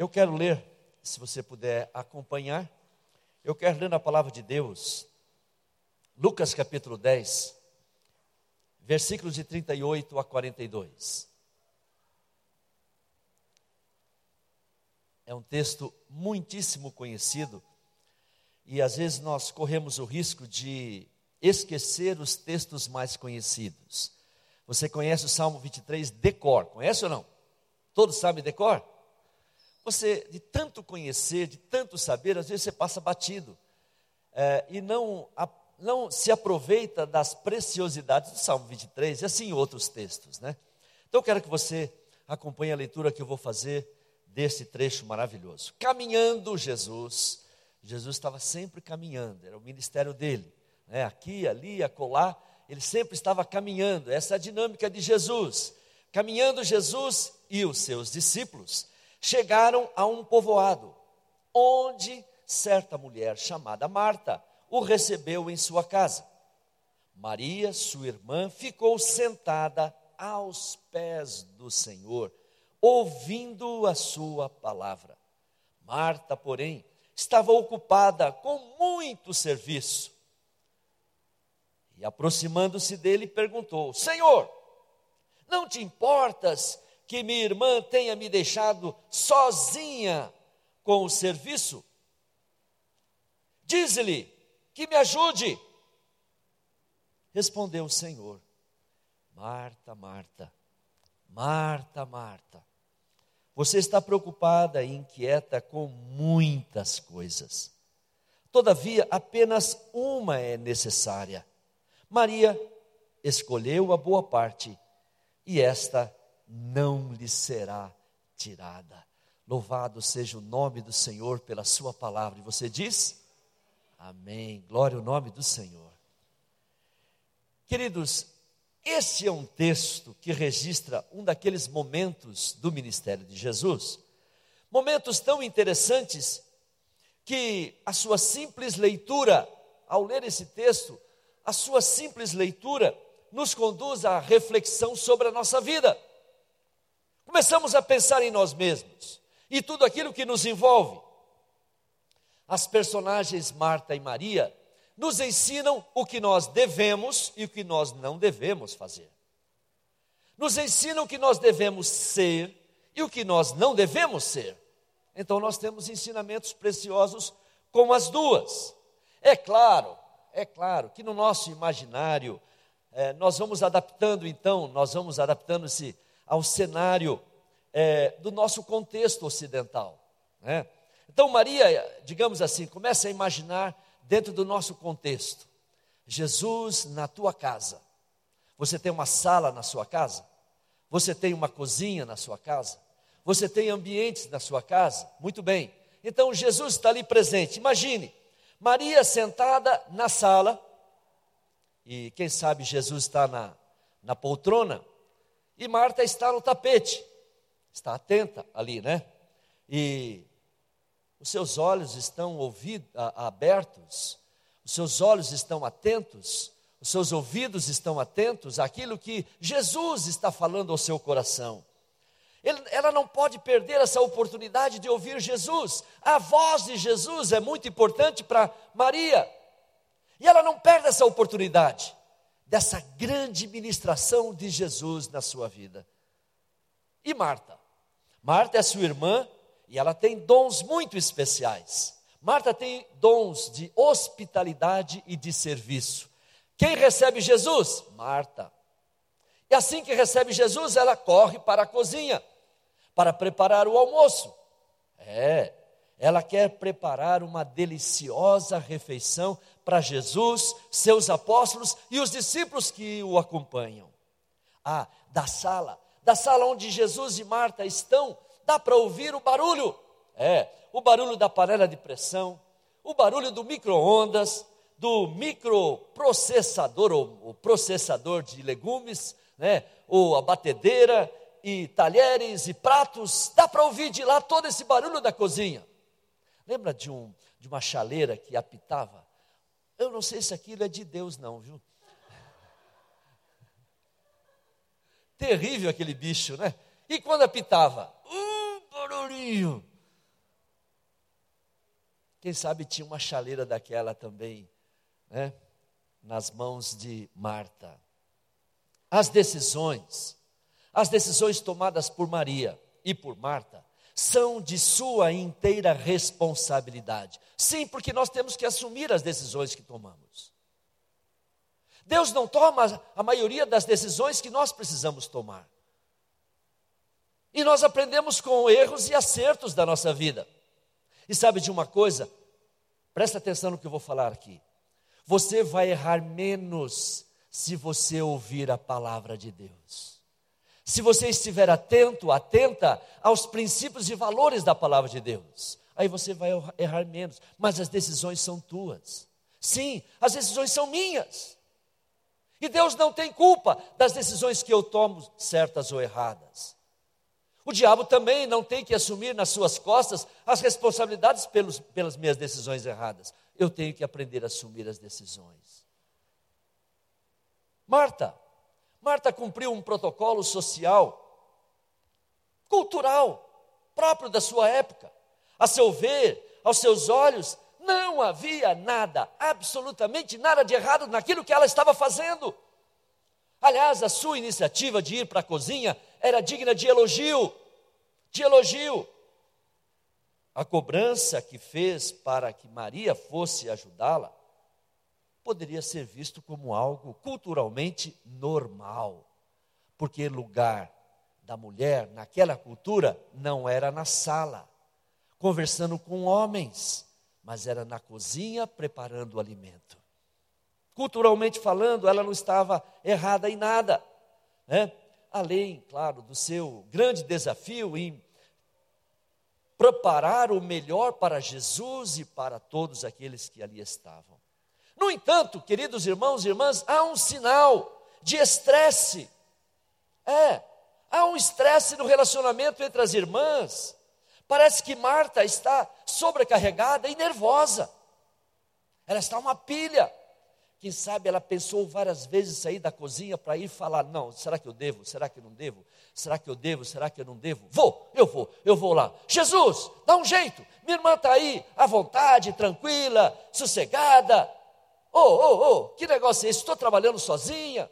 Eu quero ler, se você puder acompanhar, eu quero ler na palavra de Deus, Lucas capítulo 10, versículos de 38 a 42. É um texto muitíssimo conhecido e às vezes nós corremos o risco de esquecer os textos mais conhecidos. Você conhece o Salmo 23 decor, conhece ou não? Todos sabem decor? Você, de tanto conhecer, de tanto saber, às vezes você passa batido é, e não, a, não se aproveita das preciosidades do Salmo 23 e assim outros textos, né? Então eu quero que você acompanhe a leitura que eu vou fazer desse trecho maravilhoso. Caminhando Jesus, Jesus estava sempre caminhando, era o ministério dele, né? aqui, ali, acolá, ele sempre estava caminhando, essa é a dinâmica de Jesus. Caminhando Jesus e os seus discípulos chegaram a um povoado, onde certa mulher chamada Marta o recebeu em sua casa. Maria, sua irmã, ficou sentada aos pés do Senhor, ouvindo a sua palavra. Marta, porém, estava ocupada com muito serviço. E aproximando-se dele, perguntou: Senhor, não te importas que minha irmã tenha me deixado sozinha com o serviço? Diz-lhe que me ajude. Respondeu o Senhor: Marta, Marta, Marta, Marta, você está preocupada e inquieta com muitas coisas. Todavia, apenas uma é necessária. Maria escolheu a boa parte e esta não lhe será tirada. Louvado seja o nome do Senhor pela Sua palavra. E você diz? Amém. Glória ao nome do Senhor. Queridos, esse é um texto que registra um daqueles momentos do ministério de Jesus. Momentos tão interessantes que a sua simples leitura, ao ler esse texto, a sua simples leitura nos conduz à reflexão sobre a nossa vida. Começamos a pensar em nós mesmos e tudo aquilo que nos envolve. As personagens Marta e Maria nos ensinam o que nós devemos e o que nós não devemos fazer. Nos ensinam o que nós devemos ser e o que nós não devemos ser. Então nós temos ensinamentos preciosos com as duas. É claro, é claro que no nosso imaginário é, nós vamos adaptando então, nós vamos adaptando-se ao cenário é, do nosso contexto ocidental. Né? Então Maria, digamos assim, começa a imaginar dentro do nosso contexto. Jesus na tua casa. Você tem uma sala na sua casa? Você tem uma cozinha na sua casa? Você tem ambientes na sua casa? Muito bem. Então Jesus está ali presente. Imagine, Maria sentada na sala, e quem sabe Jesus está na, na poltrona, e Marta está no tapete, está atenta ali, né? E os seus olhos estão ouvidos, abertos, os seus olhos estão atentos, os seus ouvidos estão atentos àquilo que Jesus está falando ao seu coração. Ele, ela não pode perder essa oportunidade de ouvir Jesus. A voz de Jesus é muito importante para Maria. E ela não perde essa oportunidade dessa grande ministração de Jesus na sua vida. E Marta? Marta é sua irmã e ela tem dons muito especiais. Marta tem dons de hospitalidade e de serviço. Quem recebe Jesus? Marta. E assim que recebe Jesus, ela corre para a cozinha para preparar o almoço. É, ela quer preparar uma deliciosa refeição para Jesus, seus apóstolos e os discípulos que o acompanham. Ah, da sala, da sala onde Jesus e Marta estão, dá para ouvir o barulho. É, o barulho da panela de pressão, o barulho do micro-ondas, do microprocessador, ou o processador de legumes, né, ou a batedeira, e talheres e pratos, dá para ouvir de lá todo esse barulho da cozinha. Lembra de, um, de uma chaleira que apitava? Eu não sei se aquilo é de Deus, não, viu? Terrível aquele bicho, né? E quando apitava? barulhinho. Quem sabe tinha uma chaleira daquela também, né? Nas mãos de Marta. As decisões, as decisões tomadas por Maria e por Marta, são de sua inteira responsabilidade. Sim, porque nós temos que assumir as decisões que tomamos. Deus não toma a maioria das decisões que nós precisamos tomar. E nós aprendemos com erros e acertos da nossa vida. E sabe de uma coisa? Presta atenção no que eu vou falar aqui. Você vai errar menos se você ouvir a palavra de Deus. Se você estiver atento, atenta aos princípios e valores da palavra de Deus, aí você vai errar menos, mas as decisões são tuas. Sim, as decisões são minhas. E Deus não tem culpa das decisões que eu tomo, certas ou erradas. O diabo também não tem que assumir nas suas costas as responsabilidades pelos, pelas minhas decisões erradas. Eu tenho que aprender a assumir as decisões. Marta, Marta cumpriu um protocolo social, cultural, próprio da sua época. A seu ver, aos seus olhos, não havia nada, absolutamente nada de errado naquilo que ela estava fazendo. Aliás, a sua iniciativa de ir para a cozinha era digna de elogio, de elogio. A cobrança que fez para que Maria fosse ajudá-la poderia ser visto como algo culturalmente normal, porque lugar da mulher naquela cultura não era na sala, conversando com homens, mas era na cozinha preparando o alimento. Culturalmente falando, ela não estava errada em nada, né? além, claro, do seu grande desafio em preparar o melhor para Jesus e para todos aqueles que ali estavam. No entanto, queridos irmãos e irmãs, há um sinal de estresse. É, há um estresse no relacionamento entre as irmãs. Parece que Marta está sobrecarregada e nervosa. Ela está uma pilha. Quem sabe ela pensou várias vezes sair da cozinha para ir falar: não, será que eu devo? Será que eu não devo? Será que eu devo? Será que eu não devo? Vou, eu vou, eu vou lá. Jesus, dá um jeito. Minha irmã está aí, à vontade, tranquila, sossegada. Ô, ô, ô, que negócio é esse? Estou trabalhando sozinha.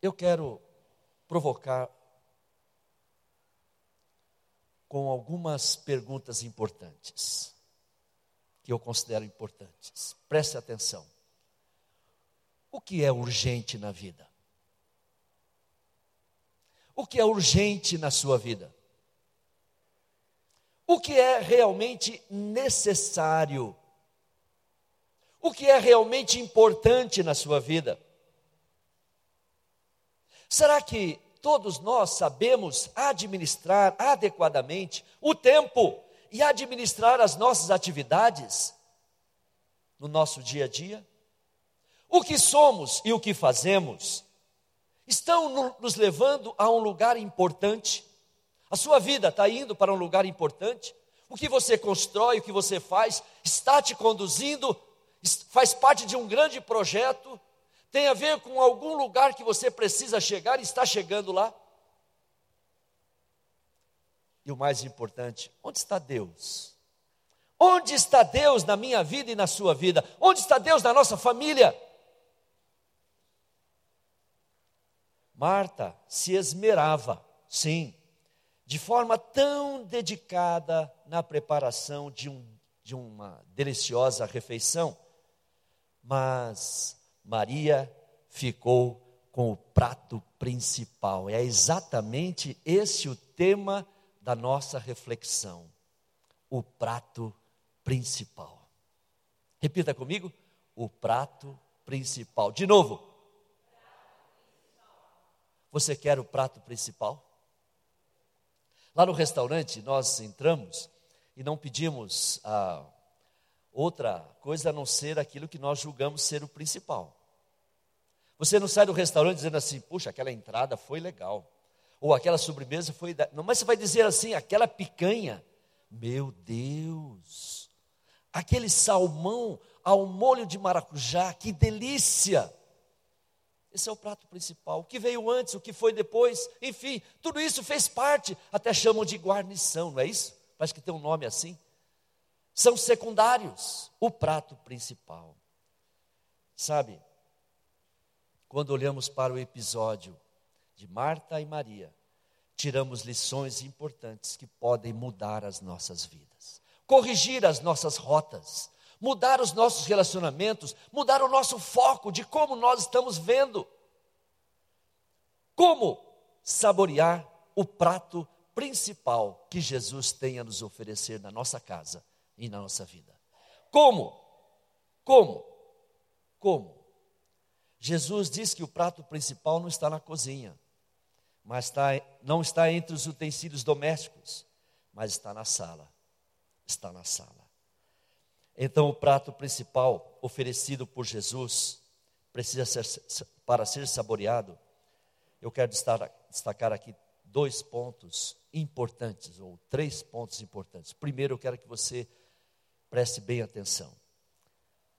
Eu quero provocar com algumas perguntas importantes, que eu considero importantes. Preste atenção. O que é urgente na vida? O que é urgente na sua vida? O que é realmente necessário, o que é realmente importante na sua vida. Será que todos nós sabemos administrar adequadamente o tempo e administrar as nossas atividades no nosso dia a dia? O que somos e o que fazemos estão nos levando a um lugar importante? A sua vida está indo para um lugar importante? O que você constrói, o que você faz, está te conduzindo, faz parte de um grande projeto, tem a ver com algum lugar que você precisa chegar e está chegando lá? E o mais importante, onde está Deus? Onde está Deus na minha vida e na sua vida? Onde está Deus na nossa família? Marta se esmerava, sim, de forma tão dedicada na preparação de, um, de uma deliciosa refeição, mas Maria ficou com o prato principal. É exatamente esse o tema da nossa reflexão: o prato principal. Repita comigo: o prato principal. De novo. Você quer o prato principal? Lá no restaurante, nós entramos e não pedimos ah, outra coisa a não ser aquilo que nós julgamos ser o principal. Você não sai do restaurante dizendo assim, puxa, aquela entrada foi legal. Ou aquela sobremesa foi. Da... Não, mas você vai dizer assim, aquela picanha, meu Deus, aquele salmão ao molho de maracujá, que delícia! Esse é o prato principal. O que veio antes, o que foi depois, enfim, tudo isso fez parte, até chamam de guarnição, não é isso? Parece que tem um nome assim. São secundários, o prato principal. Sabe, quando olhamos para o episódio de Marta e Maria, tiramos lições importantes que podem mudar as nossas vidas, corrigir as nossas rotas, mudar os nossos relacionamentos, mudar o nosso foco de como nós estamos vendo. Como saborear o prato principal que Jesus tem a nos oferecer na nossa casa e na nossa vida. Como? Como? Como? Jesus diz que o prato principal não está na cozinha, mas está, não está entre os utensílios domésticos, mas está na sala. Está na sala. Então, o prato principal oferecido por Jesus precisa ser, para ser saboreado. Eu quero destacar aqui dois pontos importantes, ou três pontos importantes. Primeiro, eu quero que você preste bem atenção.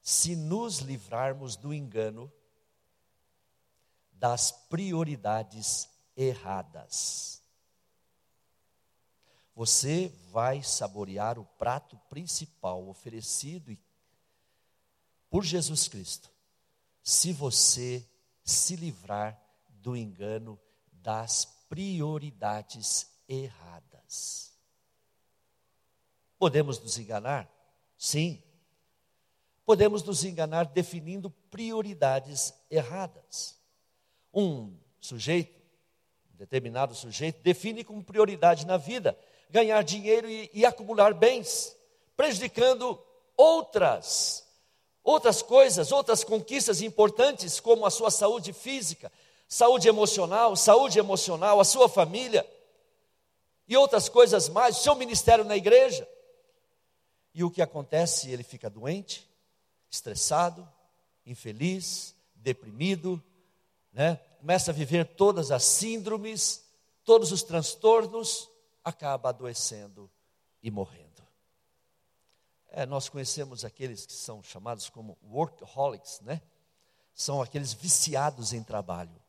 Se nos livrarmos do engano das prioridades erradas, você vai saborear o prato principal oferecido por Jesus Cristo, se você se livrar do engano das prioridades erradas. Podemos nos enganar? Sim. Podemos nos enganar definindo prioridades erradas. Um sujeito, um determinado sujeito, define como prioridade na vida ganhar dinheiro e, e acumular bens, prejudicando outras, outras coisas, outras conquistas importantes, como a sua saúde física, saúde emocional, saúde emocional, a sua família e outras coisas mais, o seu ministério na igreja. E o que acontece? Ele fica doente, estressado, infeliz, deprimido, né? começa a viver todas as síndromes, todos os transtornos, acaba adoecendo e morrendo. É, nós conhecemos aqueles que são chamados como workaholics, né? São aqueles viciados em trabalho.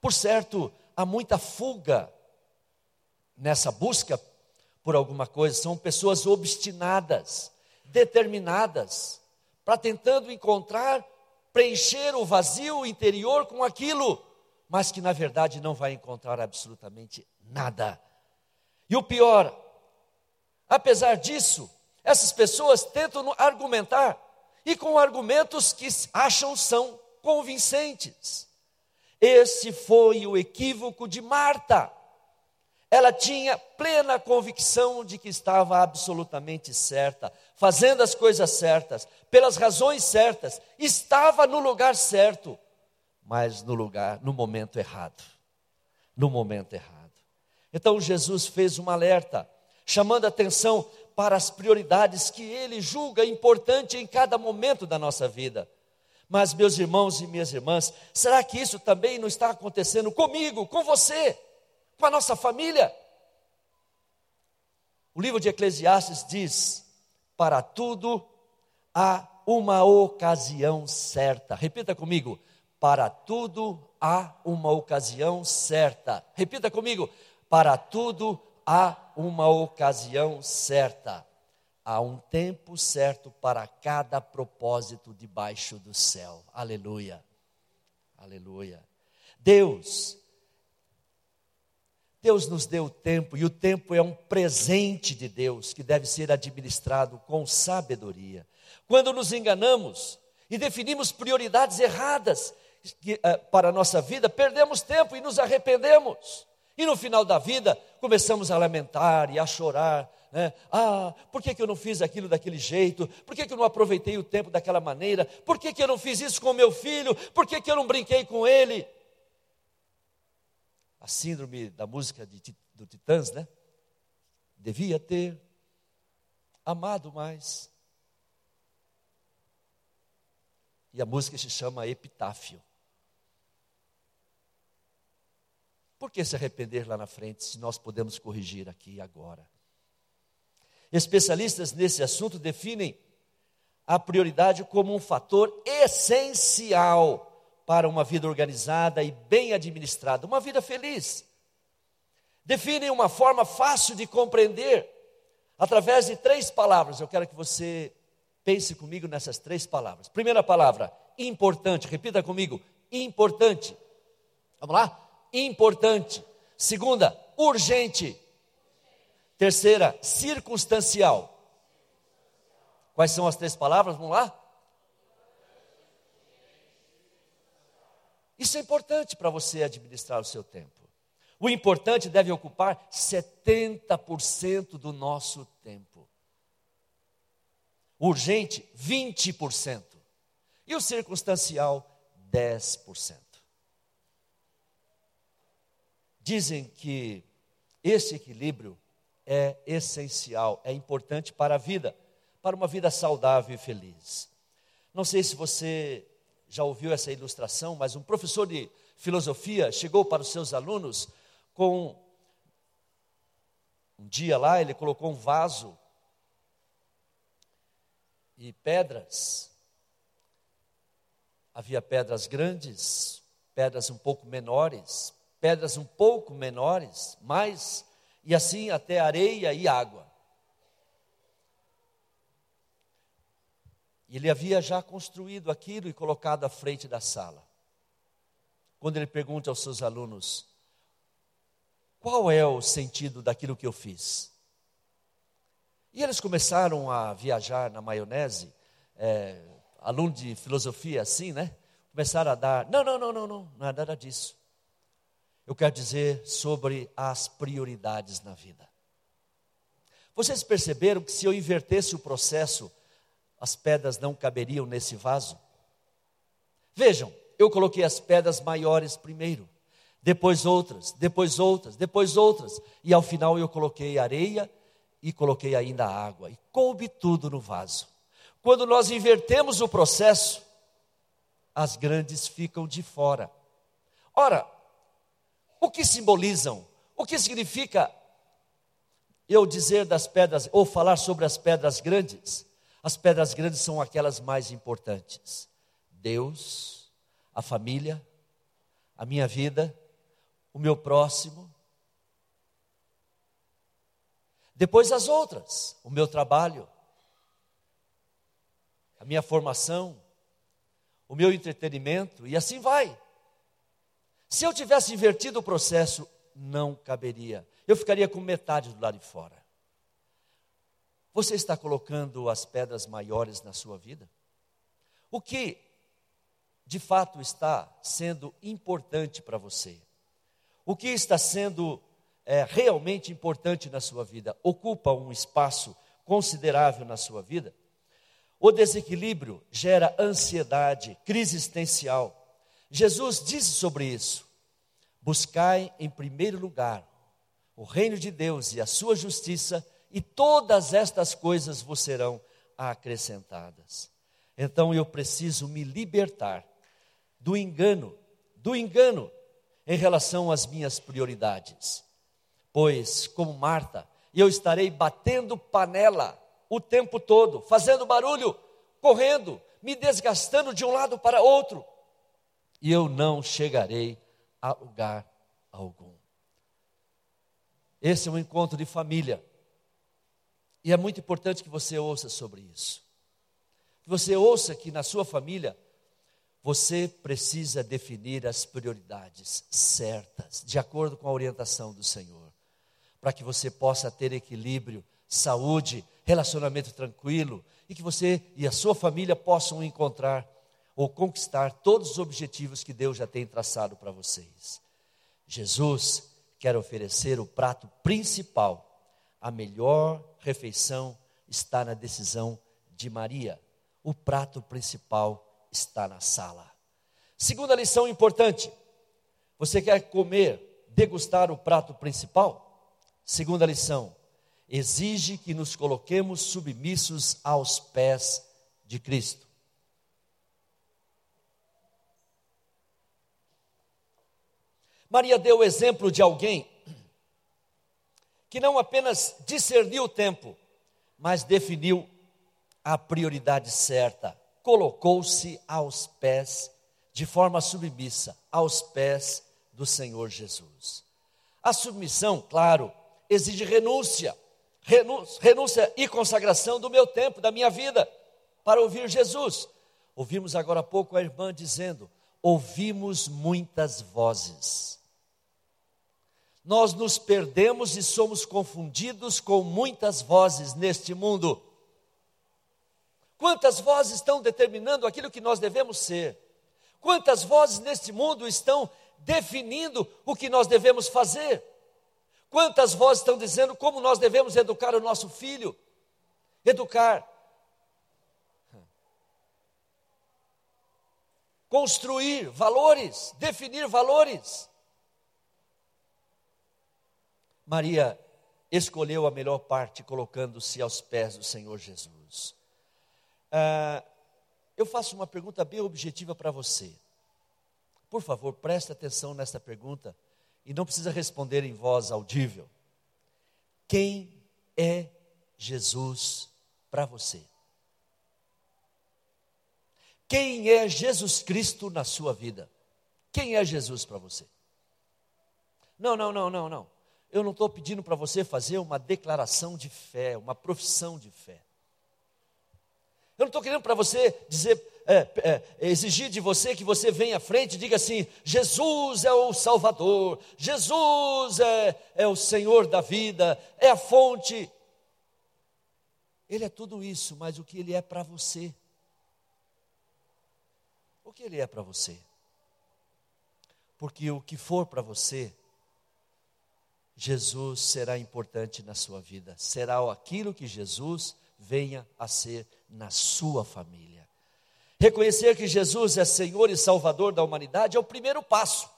Por certo, há muita fuga nessa busca por alguma coisa, são pessoas obstinadas, determinadas, para tentando encontrar, preencher o vazio interior com aquilo, mas que na verdade não vai encontrar absolutamente nada e o pior, apesar disso, essas pessoas tentam argumentar e com argumentos que acham são convincentes. Esse foi o equívoco de Marta. Ela tinha plena convicção de que estava absolutamente certa, fazendo as coisas certas, pelas razões certas, estava no lugar certo, mas no lugar, no momento errado. No momento errado. Então Jesus fez um alerta, chamando atenção para as prioridades que ele julga importante em cada momento da nossa vida. Mas, meus irmãos e minhas irmãs, será que isso também não está acontecendo comigo, com você, com a nossa família? O livro de Eclesiastes diz: para tudo há uma ocasião certa. Repita comigo: para tudo há uma ocasião certa. Repita comigo: para tudo há uma ocasião certa. Há um tempo certo para cada propósito debaixo do céu. Aleluia. Aleluia. Deus, Deus nos deu tempo, e o tempo é um presente de Deus que deve ser administrado com sabedoria. Quando nos enganamos e definimos prioridades erradas eh, para a nossa vida, perdemos tempo e nos arrependemos. E no final da vida, começamos a lamentar e a chorar. Né? Ah, por que, que eu não fiz aquilo daquele jeito? Por que, que eu não aproveitei o tempo daquela maneira? Por que, que eu não fiz isso com meu filho? Por que, que eu não brinquei com ele? A síndrome da música de, do Titãs, né? Devia ter amado mais. E a música se chama Epitáfio. Por que se arrepender lá na frente se nós podemos corrigir aqui e agora? Especialistas nesse assunto definem a prioridade como um fator essencial para uma vida organizada e bem administrada, uma vida feliz. Definem uma forma fácil de compreender através de três palavras. Eu quero que você pense comigo nessas três palavras. Primeira palavra, importante. Repita comigo, importante. Vamos lá? Importante. Segunda, urgente. Terceira, circunstancial. Quais são as três palavras? Vamos lá? Isso é importante para você administrar o seu tempo. O importante deve ocupar 70% do nosso tempo. Urgente, 20%. E o circunstancial, 10%. Dizem que esse equilíbrio é essencial, é importante para a vida, para uma vida saudável e feliz. Não sei se você já ouviu essa ilustração, mas um professor de filosofia chegou para os seus alunos com um dia lá ele colocou um vaso e pedras. Havia pedras grandes, pedras um pouco menores, pedras um pouco menores, mais e assim até areia e água. Ele havia já construído aquilo e colocado à frente da sala. Quando ele pergunta aos seus alunos: Qual é o sentido daquilo que eu fiz? E eles começaram a viajar na maionese, é, aluno de filosofia assim, né? Começaram a dar: Não, não, não, não, não, não é nada disso. Eu quero dizer sobre as prioridades na vida. Vocês perceberam que se eu invertesse o processo as pedras não caberiam nesse vaso? Vejam, eu coloquei as pedras maiores primeiro, depois outras, depois outras, depois outras, e ao final eu coloquei areia e coloquei ainda água, e coube tudo no vaso. Quando nós invertemos o processo, as grandes ficam de fora. Ora, o que simbolizam? O que significa eu dizer das pedras, ou falar sobre as pedras grandes? As pedras grandes são aquelas mais importantes: Deus, a família, a minha vida, o meu próximo. Depois as outras, o meu trabalho, a minha formação, o meu entretenimento, e assim vai. Se eu tivesse invertido o processo, não caberia. Eu ficaria com metade do lado de fora. Você está colocando as pedras maiores na sua vida? O que de fato está sendo importante para você? O que está sendo é, realmente importante na sua vida? Ocupa um espaço considerável na sua vida? O desequilíbrio gera ansiedade, crise existencial. Jesus disse sobre isso: buscai em primeiro lugar o reino de Deus e a sua justiça e todas estas coisas vos serão acrescentadas. Então eu preciso me libertar do engano, do engano em relação às minhas prioridades. Pois, como Marta, eu estarei batendo panela o tempo todo, fazendo barulho, correndo, me desgastando de um lado para outro, e eu não chegarei a lugar algum. Esse é um encontro de família e é muito importante que você ouça sobre isso. Que você ouça que na sua família você precisa definir as prioridades certas, de acordo com a orientação do Senhor, para que você possa ter equilíbrio, saúde, relacionamento tranquilo e que você e a sua família possam encontrar ou conquistar todos os objetivos que Deus já tem traçado para vocês. Jesus quer oferecer o prato principal a melhor refeição está na decisão de Maria. O prato principal está na sala. Segunda lição importante: você quer comer, degustar o prato principal? Segunda lição: exige que nos coloquemos submissos aos pés de Cristo. Maria deu o exemplo de alguém que não apenas discerniu o tempo, mas definiu a prioridade certa, colocou-se aos pés de forma submissa aos pés do Senhor Jesus. A submissão, claro, exige renúncia, renúncia, e consagração do meu tempo, da minha vida, para ouvir Jesus. Ouvimos agora há pouco a irmã dizendo: ouvimos muitas vozes. Nós nos perdemos e somos confundidos com muitas vozes neste mundo. Quantas vozes estão determinando aquilo que nós devemos ser? Quantas vozes neste mundo estão definindo o que nós devemos fazer? Quantas vozes estão dizendo como nós devemos educar o nosso filho? Educar. Construir valores, definir valores. Maria escolheu a melhor parte, colocando-se aos pés do Senhor Jesus. Ah, eu faço uma pergunta bem objetiva para você. Por favor, preste atenção nesta pergunta e não precisa responder em voz audível. Quem é Jesus para você? Quem é Jesus Cristo na sua vida? Quem é Jesus para você? Não, não, não, não, não. Eu não estou pedindo para você fazer uma declaração de fé, uma profissão de fé. Eu não estou querendo para você dizer, é, é, exigir de você que você venha à frente e diga assim: Jesus é o Salvador, Jesus é, é o Senhor da vida, é a fonte. Ele é tudo isso, mas o que ele é para você? O que ele é para você? Porque o que for para você, Jesus será importante na sua vida, será aquilo que Jesus venha a ser na sua família. Reconhecer que Jesus é Senhor e Salvador da humanidade é o primeiro passo,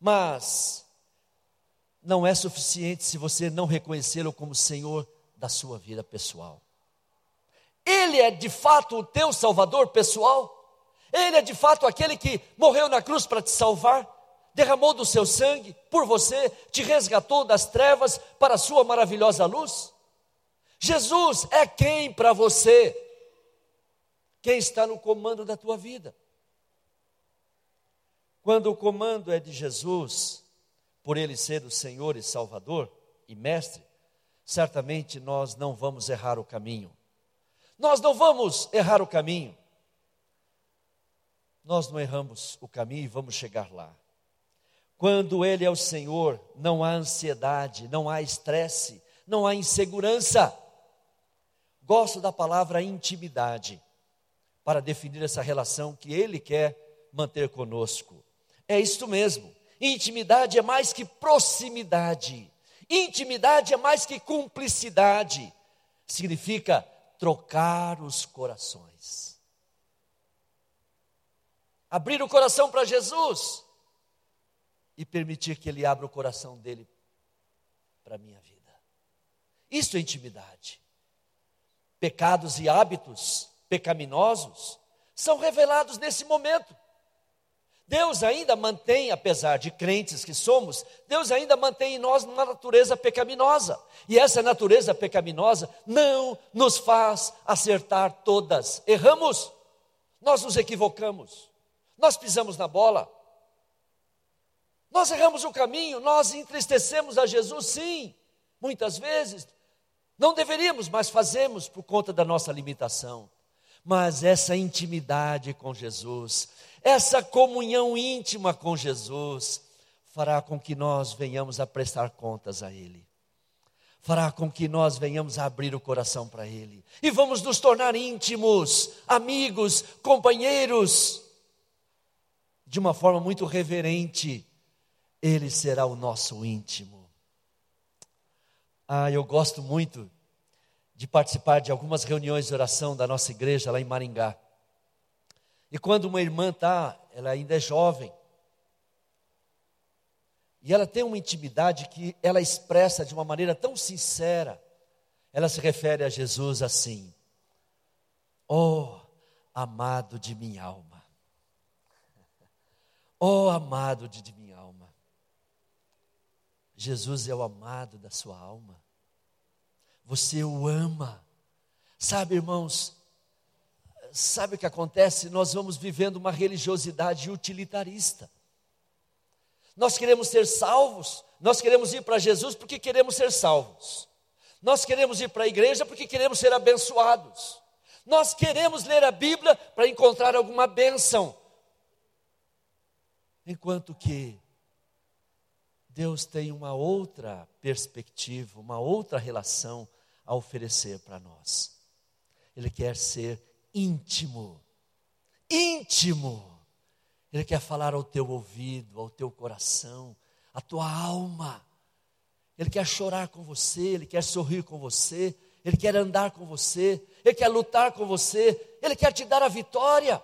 mas não é suficiente se você não reconhecê-lo como Senhor da sua vida pessoal. Ele é de fato o teu Salvador pessoal? Ele é de fato aquele que morreu na cruz para te salvar? Derramou do seu sangue por você, te resgatou das trevas para a sua maravilhosa luz? Jesus é quem para você? Quem está no comando da tua vida? Quando o comando é de Jesus, por ele ser o Senhor e Salvador e Mestre, certamente nós não vamos errar o caminho. Nós não vamos errar o caminho. Nós não erramos o caminho e vamos chegar lá. Quando Ele é o Senhor, não há ansiedade, não há estresse, não há insegurança. Gosto da palavra intimidade para definir essa relação que Ele quer manter conosco. É isto mesmo. Intimidade é mais que proximidade. Intimidade é mais que cumplicidade. Significa trocar os corações. Abrir o coração para Jesus e permitir que Ele abra o coração dele para a minha vida. Isso é intimidade pecados e hábitos pecaminosos são revelados nesse momento. Deus ainda mantém, apesar de crentes que somos, Deus ainda mantém em nós uma natureza pecaminosa. E essa natureza pecaminosa não nos faz acertar todas. Erramos, nós nos equivocamos, nós pisamos na bola, nós erramos o caminho, nós entristecemos a Jesus, sim, muitas vezes, não deveríamos, mas fazemos por conta da nossa limitação. Mas essa intimidade com Jesus, essa comunhão íntima com Jesus, fará com que nós venhamos a prestar contas a Ele. Fará com que nós venhamos a abrir o coração para Ele. E vamos nos tornar íntimos, amigos, companheiros. De uma forma muito reverente, Ele será o nosso íntimo. Ah, eu gosto muito de participar de algumas reuniões de oração da nossa igreja lá em Maringá. E quando uma irmã está, ela ainda é jovem, e ela tem uma intimidade que ela expressa de uma maneira tão sincera, ela se refere a Jesus assim: Oh, amado de minha alma. Oh, amado de minha Jesus é o amado da sua alma. Você o ama. Sabe, irmãos, sabe o que acontece? Nós vamos vivendo uma religiosidade utilitarista. Nós queremos ser salvos, nós queremos ir para Jesus porque queremos ser salvos. Nós queremos ir para a igreja porque queremos ser abençoados. Nós queremos ler a Bíblia para encontrar alguma bênção. Enquanto que Deus tem uma outra perspectiva, uma outra relação a oferecer para nós. Ele quer ser íntimo. Íntimo. Ele quer falar ao teu ouvido, ao teu coração, à tua alma. Ele quer chorar com você, ele quer sorrir com você, ele quer andar com você, ele quer lutar com você, ele quer te dar a vitória.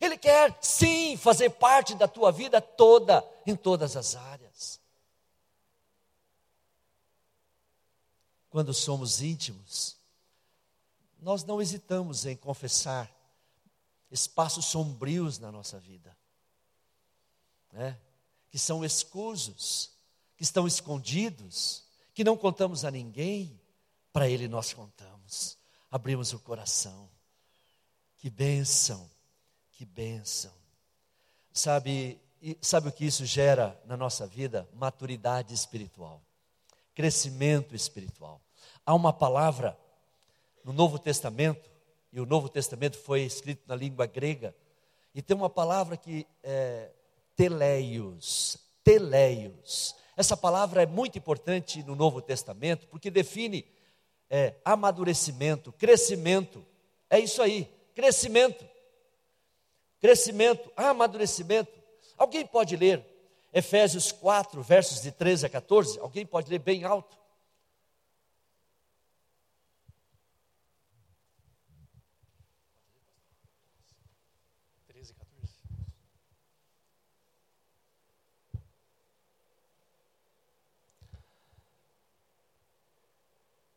Ele quer, sim, fazer parte da tua vida toda, em todas as áreas. Quando somos íntimos, nós não hesitamos em confessar espaços sombrios na nossa vida, né? que são escusos, que estão escondidos, que não contamos a ninguém, para Ele nós contamos, abrimos o coração. Que bênção, que bênção. Sabe, sabe o que isso gera na nossa vida? Maturidade espiritual, crescimento espiritual. Há uma palavra no Novo Testamento e o Novo Testamento foi escrito na língua grega, e tem uma palavra que é teleios, teleios. Essa palavra é muito importante no Novo Testamento, porque define é, amadurecimento, crescimento. É isso aí, crescimento. Crescimento, amadurecimento. Alguém pode ler Efésios 4, versos de 13 a 14? Alguém pode ler bem alto?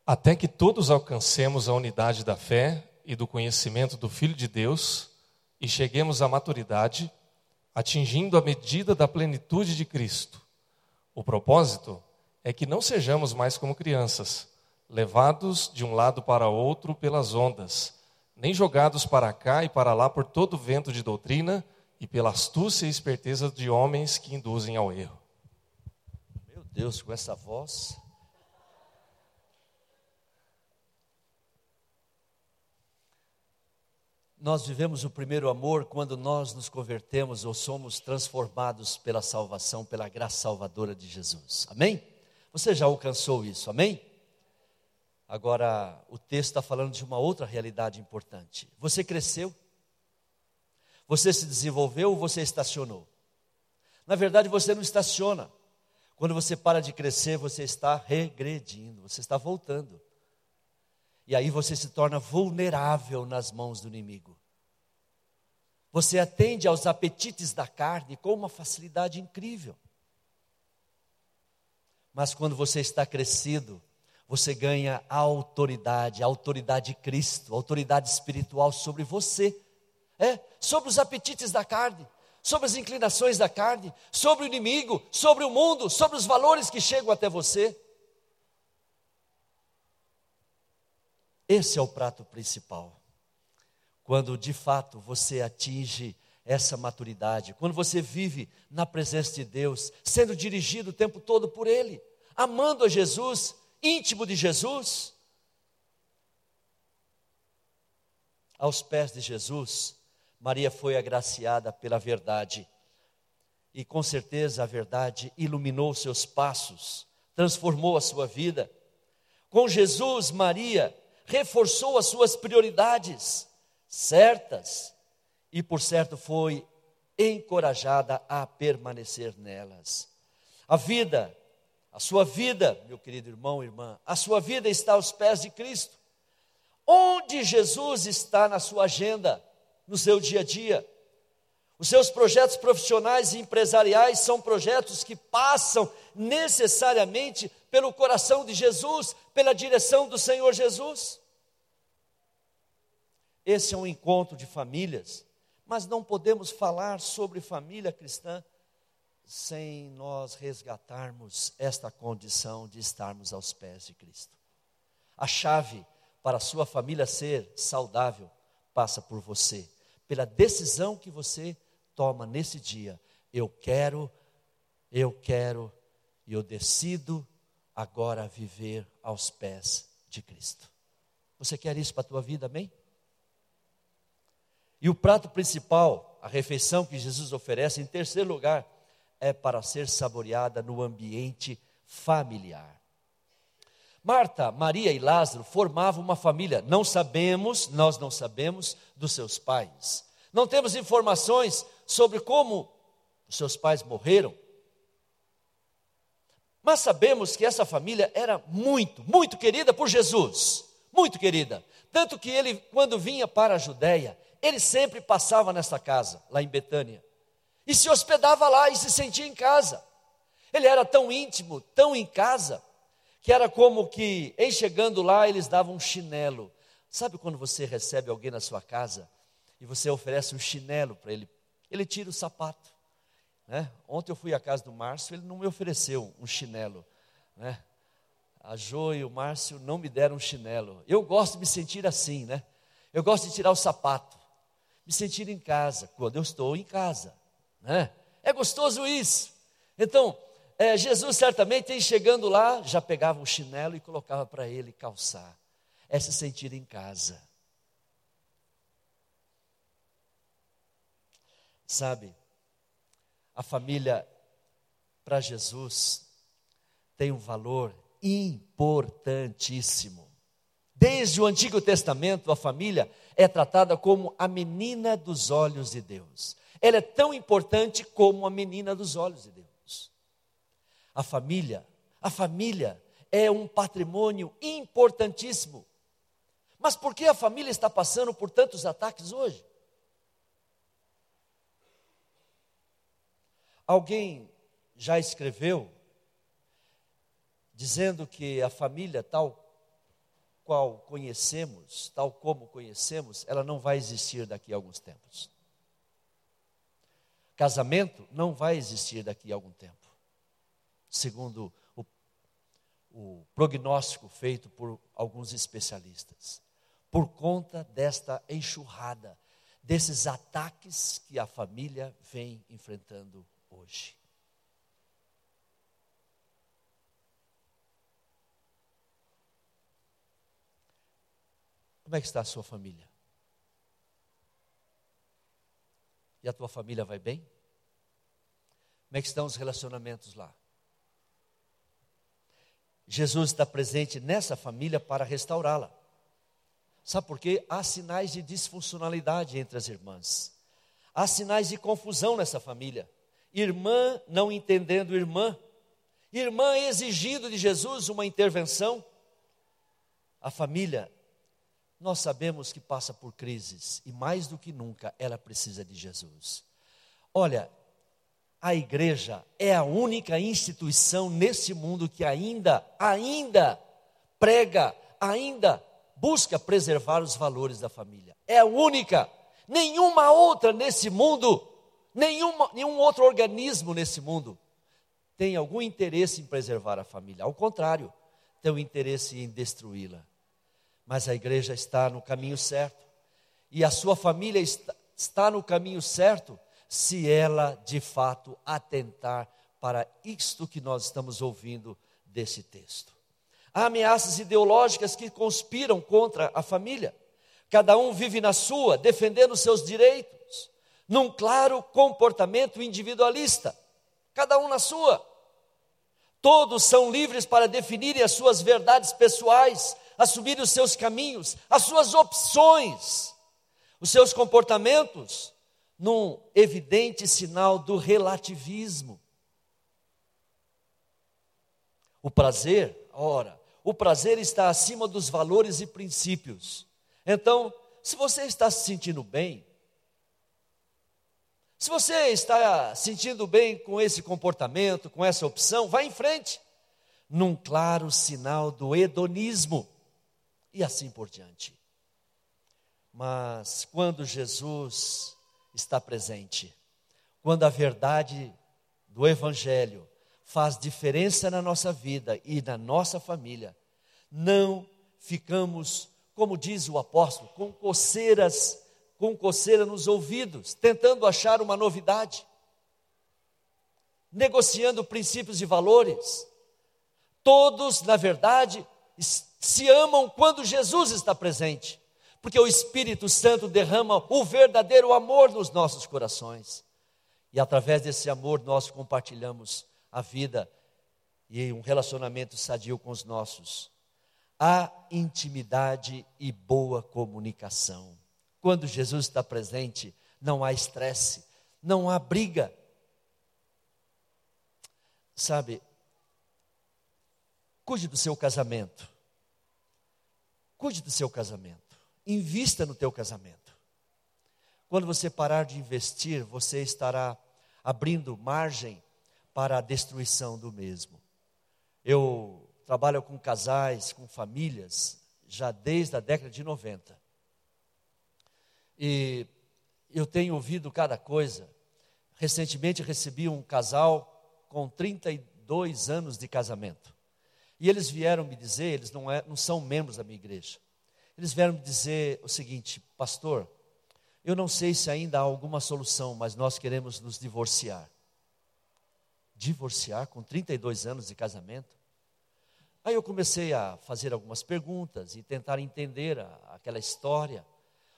até que todos alcancemos a unidade da fé e do conhecimento do Filho de Deus e cheguemos à maturidade, atingindo a medida da plenitude de Cristo. O propósito é que não sejamos mais como crianças, levados de um lado para outro pelas ondas, nem jogados para cá e para lá por todo vento de doutrina e pela astúcia e esperteza de homens que induzem ao erro. Meu Deus, com essa voz. Nós vivemos o primeiro amor quando nós nos convertemos ou somos transformados pela salvação, pela graça salvadora de Jesus. Amém? Você já alcançou isso, amém? Agora, o texto está falando de uma outra realidade importante. Você cresceu? Você se desenvolveu ou você estacionou? Na verdade, você não estaciona. Quando você para de crescer, você está regredindo, você está voltando. E aí você se torna vulnerável nas mãos do inimigo. Você atende aos apetites da carne com uma facilidade incrível. Mas quando você está crescido, você ganha a autoridade, a autoridade de Cristo, a autoridade espiritual sobre você. É, sobre os apetites da carne, sobre as inclinações da carne, sobre o inimigo, sobre o mundo, sobre os valores que chegam até você. Esse é o prato principal. Quando de fato você atinge essa maturidade, quando você vive na presença de Deus, sendo dirigido o tempo todo por Ele, amando a Jesus, íntimo de Jesus, aos pés de Jesus, Maria foi agraciada pela verdade. E com certeza a verdade iluminou seus passos, transformou a sua vida. Com Jesus, Maria reforçou as suas prioridades certas e, por certo, foi encorajada a permanecer nelas. A vida, a sua vida, meu querido irmão e irmã, a sua vida está aos pés de Cristo. Onde Jesus está na sua agenda, no seu dia a dia? Os seus projetos profissionais e empresariais são projetos que passam necessariamente pelo coração de Jesus, pela direção do Senhor Jesus. Esse é um encontro de famílias, mas não podemos falar sobre família cristã sem nós resgatarmos esta condição de estarmos aos pés de Cristo. A chave para a sua família ser saudável passa por você, pela decisão que você toma nesse dia. Eu quero, eu quero e eu decido agora viver aos pés de Cristo. Você quer isso para a tua vida, amém? E o prato principal, a refeição que Jesus oferece, em terceiro lugar, é para ser saboreada no ambiente familiar. Marta, Maria e Lázaro formavam uma família. Não sabemos, nós não sabemos dos seus pais. Não temos informações sobre como os seus pais morreram. Mas sabemos que essa família era muito, muito querida por Jesus. Muito querida. Tanto que ele, quando vinha para a Judéia, ele sempre passava nessa casa, lá em Betânia. E se hospedava lá e se sentia em casa. Ele era tão íntimo, tão em casa, que era como que, em chegando lá, eles davam um chinelo. Sabe quando você recebe alguém na sua casa e você oferece um chinelo para ele? Ele tira o sapato. Né? Ontem eu fui à casa do Márcio, ele não me ofereceu um chinelo. Né? A Jo e o Márcio não me deram um chinelo. Eu gosto de me sentir assim, né? Eu gosto de tirar o sapato, me sentir em casa, quando eu estou em casa. Né? É gostoso isso. Então, é, Jesus certamente, chegando lá, já pegava um chinelo e colocava para ele calçar. É se sentir em casa. Sabe, a família para Jesus tem um valor importantíssimo. Desde o Antigo Testamento, a família é tratada como a menina dos olhos de Deus. Ela é tão importante como a menina dos olhos de Deus. A família, a família é um patrimônio importantíssimo. Mas por que a família está passando por tantos ataques hoje? Alguém já escreveu dizendo que a família tal qual conhecemos, tal como conhecemos, ela não vai existir daqui a alguns tempos. Casamento não vai existir daqui a algum tempo segundo o, o prognóstico feito por alguns especialistas, por conta desta enxurrada, desses ataques que a família vem enfrentando hoje. Como é que está a sua família? E a tua família vai bem? Como é que estão os relacionamentos lá? Jesus está presente nessa família para restaurá-la. Sabe por quê? Há sinais de disfuncionalidade entre as irmãs. Há sinais de confusão nessa família. Irmã não entendendo irmã. Irmã exigindo de Jesus uma intervenção. A família, nós sabemos que passa por crises e mais do que nunca ela precisa de Jesus. Olha, a igreja é a única instituição nesse mundo que ainda, ainda prega, ainda busca preservar os valores da família. É a única. Nenhuma outra nesse mundo, nenhuma, nenhum outro organismo nesse mundo tem algum interesse em preservar a família. Ao contrário, tem o um interesse em destruí-la. Mas a igreja está no caminho certo. E a sua família está, está no caminho certo se ela de fato atentar para isto que nós estamos ouvindo desse texto. Há ameaças ideológicas que conspiram contra a família. Cada um vive na sua, defendendo seus direitos, num claro comportamento individualista. Cada um na sua. Todos são livres para definirem as suas verdades pessoais, assumir os seus caminhos, as suas opções, os seus comportamentos num evidente sinal do relativismo. O prazer, ora, o prazer está acima dos valores e princípios. Então, se você está se sentindo bem, se você está sentindo bem com esse comportamento, com essa opção, vá em frente, num claro sinal do hedonismo, e assim por diante. Mas quando Jesus está presente. Quando a verdade do Evangelho faz diferença na nossa vida e na nossa família, não ficamos, como diz o apóstolo, com coceiras com coceira nos ouvidos, tentando achar uma novidade, negociando princípios e valores. Todos, na verdade, se amam quando Jesus está presente, porque o Espírito Santo derrama o verdadeiro amor nos nossos corações. E através desse amor nós compartilhamos a vida e um relacionamento sadio com os nossos. Há intimidade e boa comunicação. Quando Jesus está presente, não há estresse, não há briga. Sabe, cuide do seu casamento. Cuide do seu casamento. Invista no teu casamento. Quando você parar de investir, você estará abrindo margem para a destruição do mesmo. Eu trabalho com casais, com famílias, já desde a década de 90. E eu tenho ouvido cada coisa. Recentemente recebi um casal com 32 anos de casamento. E eles vieram me dizer, eles não, é, não são membros da minha igreja. Eles vieram me dizer o seguinte, pastor, eu não sei se ainda há alguma solução, mas nós queremos nos divorciar divorciar com 32 anos de casamento. Aí eu comecei a fazer algumas perguntas e tentar entender a, aquela história.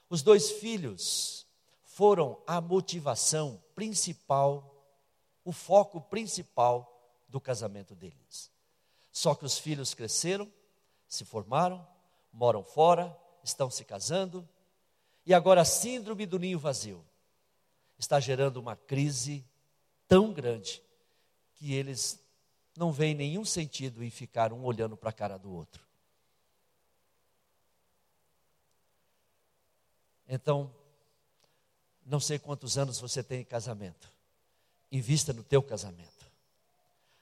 Os dois filhos foram a motivação principal, o foco principal do casamento deles. Só que os filhos cresceram, se formaram, moram fora, estão se casando, e agora a síndrome do ninho vazio está gerando uma crise tão grande que eles não veem nenhum sentido em ficar um olhando para a cara do outro. Então, não sei quantos anos você tem em casamento. Invista no teu casamento.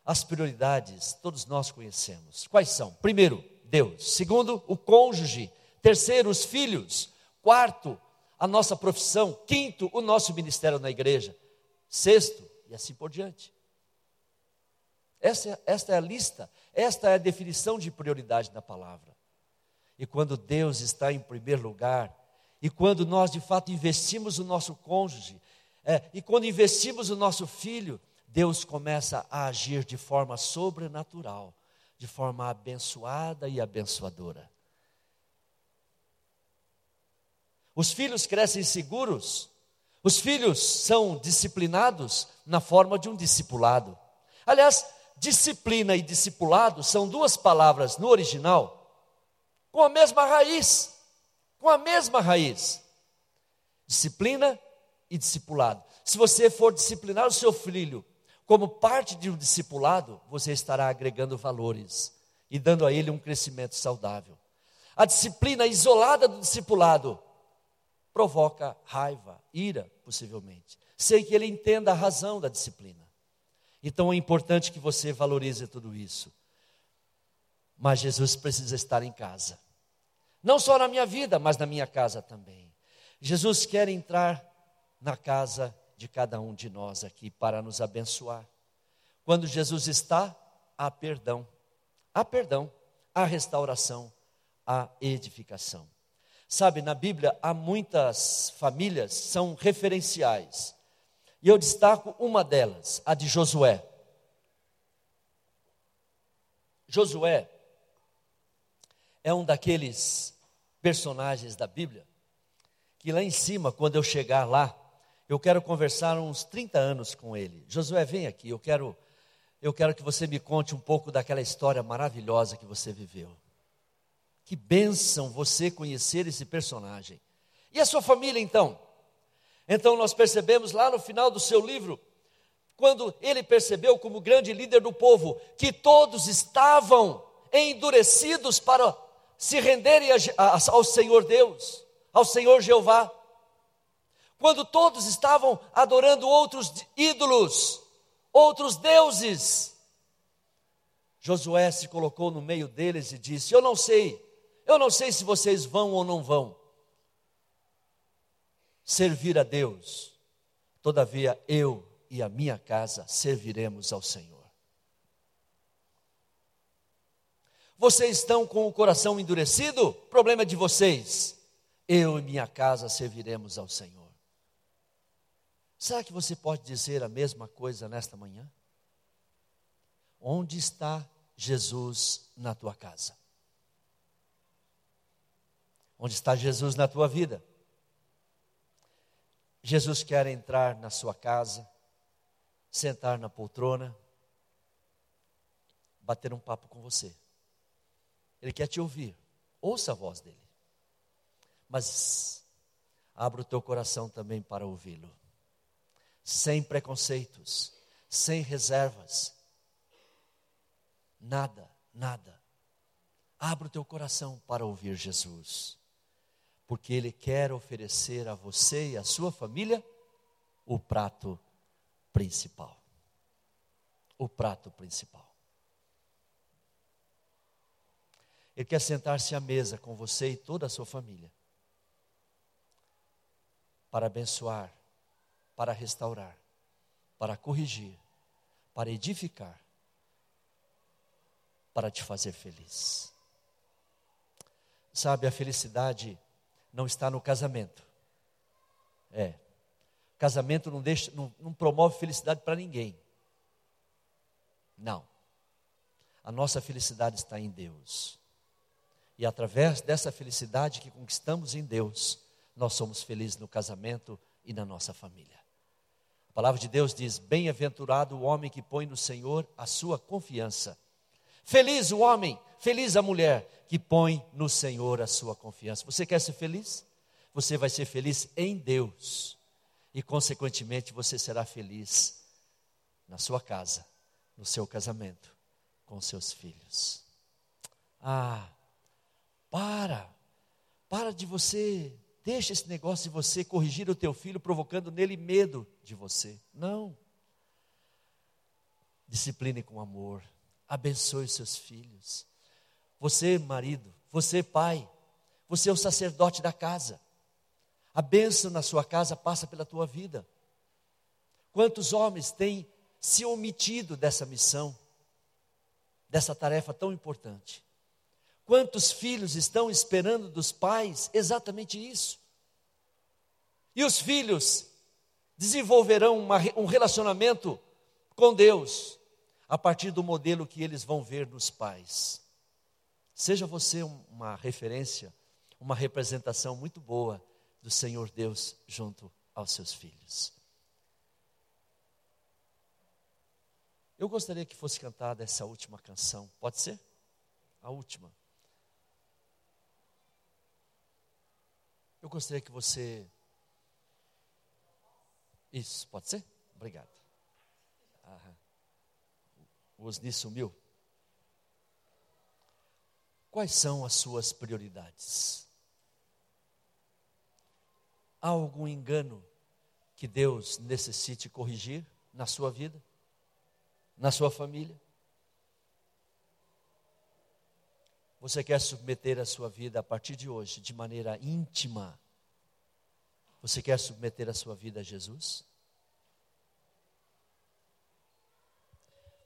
As prioridades, todos nós conhecemos. Quais são? Primeiro, Deus. Segundo, o cônjuge. Terceiro, os filhos. Quarto, a nossa profissão. Quinto, o nosso ministério na igreja. Sexto, e assim por diante. Esta, esta é a lista, esta é a definição de prioridade da palavra. E quando Deus está em primeiro lugar, e quando nós de fato investimos o nosso cônjuge, é, e quando investimos o nosso filho, Deus começa a agir de forma sobrenatural, de forma abençoada e abençoadora. Os filhos crescem seguros, os filhos são disciplinados na forma de um discipulado. Aliás, disciplina e discipulado são duas palavras no original com a mesma raiz. Com a mesma raiz. Disciplina e discipulado. Se você for disciplinar o seu filho como parte de um discipulado, você estará agregando valores e dando a ele um crescimento saudável. A disciplina isolada do discipulado provoca raiva, ira, possivelmente, sem que ele entenda a razão da disciplina. Então é importante que você valorize tudo isso. Mas Jesus precisa estar em casa. Não só na minha vida, mas na minha casa também. Jesus quer entrar na casa de cada um de nós aqui para nos abençoar. Quando Jesus está, há perdão. Há perdão, há restauração, há edificação. Sabe, na Bíblia há muitas famílias são referenciais. E eu destaco uma delas, a de Josué. Josué é um daqueles personagens da Bíblia que lá em cima, quando eu chegar lá, eu quero conversar uns 30 anos com ele. Josué, vem aqui, eu quero eu quero que você me conte um pouco daquela história maravilhosa que você viveu. Que bênção você conhecer esse personagem. E a sua família então? Então nós percebemos lá no final do seu livro, quando ele percebeu, como grande líder do povo, que todos estavam endurecidos para se renderem ao Senhor Deus, ao Senhor Jeová. Quando todos estavam adorando outros ídolos, outros deuses, Josué se colocou no meio deles e disse: Eu não sei, eu não sei se vocês vão ou não vão, servir a Deus. Todavia eu e a minha casa serviremos ao Senhor. Vocês estão com o coração endurecido? Problema de vocês. Eu e minha casa serviremos ao Senhor. Será que você pode dizer a mesma coisa nesta manhã? Onde está Jesus na tua casa? Onde está Jesus na tua vida? Jesus quer entrar na sua casa, sentar na poltrona, bater um papo com você. Ele quer te ouvir. Ouça a voz dele. Mas abra o teu coração também para ouvi-lo. Sem preconceitos, sem reservas. Nada, nada. Abra o teu coração para ouvir Jesus porque Ele quer oferecer a você e a sua família o prato principal. O prato principal. Ele quer sentar-se à mesa com você e toda a sua família para abençoar, para restaurar, para corrigir, para edificar, para te fazer feliz. Sabe, a felicidade não está no casamento. É. Casamento não, deixa, não, não promove felicidade para ninguém. Não. A nossa felicidade está em Deus. E através dessa felicidade que conquistamos em Deus, nós somos felizes no casamento e na nossa família. A palavra de Deus diz: Bem-aventurado o homem que põe no Senhor a sua confiança. Feliz o homem, feliz a mulher que põe no Senhor a sua confiança. Você quer ser feliz? Você vai ser feliz em Deus. E, consequentemente, você será feliz na sua casa, no seu casamento, com seus filhos. Ah, para, para de você, deixa esse negócio de você corrigir o teu filho, provocando nele medo de você. Não. Discipline com amor, abençoe os seus filhos. Você, marido, você, pai, você é o sacerdote da casa. A bênção na sua casa passa pela tua vida. Quantos homens têm se omitido dessa missão, dessa tarefa tão importante? Quantos filhos estão esperando dos pais exatamente isso? E os filhos desenvolverão uma, um relacionamento com Deus a partir do modelo que eles vão ver nos pais. Seja você uma referência, uma representação muito boa do Senhor Deus junto aos seus filhos. Eu gostaria que fosse cantada essa última canção, pode ser? A última. Eu gostaria que você. Isso, pode ser? Obrigado. Aham. O Osni sumiu. Quais são as suas prioridades? Há algum engano que Deus necessite corrigir na sua vida, na sua família? Você quer submeter a sua vida a partir de hoje de maneira íntima? Você quer submeter a sua vida a Jesus?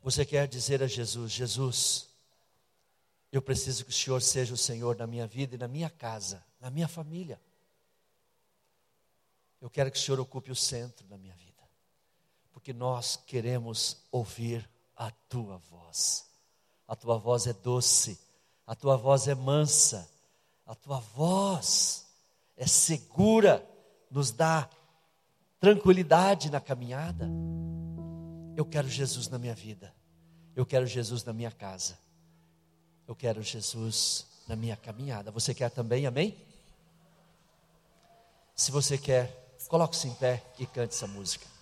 Você quer dizer a Jesus: Jesus, eu preciso que o Senhor seja o Senhor na minha vida e na minha casa, na minha família. Eu quero que o Senhor ocupe o centro da minha vida, porque nós queremos ouvir a tua voz. A tua voz é doce, a tua voz é mansa, a tua voz é segura, nos dá tranquilidade na caminhada. Eu quero Jesus na minha vida. Eu quero Jesus na minha casa. Eu quero Jesus na minha caminhada. Você quer também? Amém? Se você quer, coloque-se em pé e cante essa música.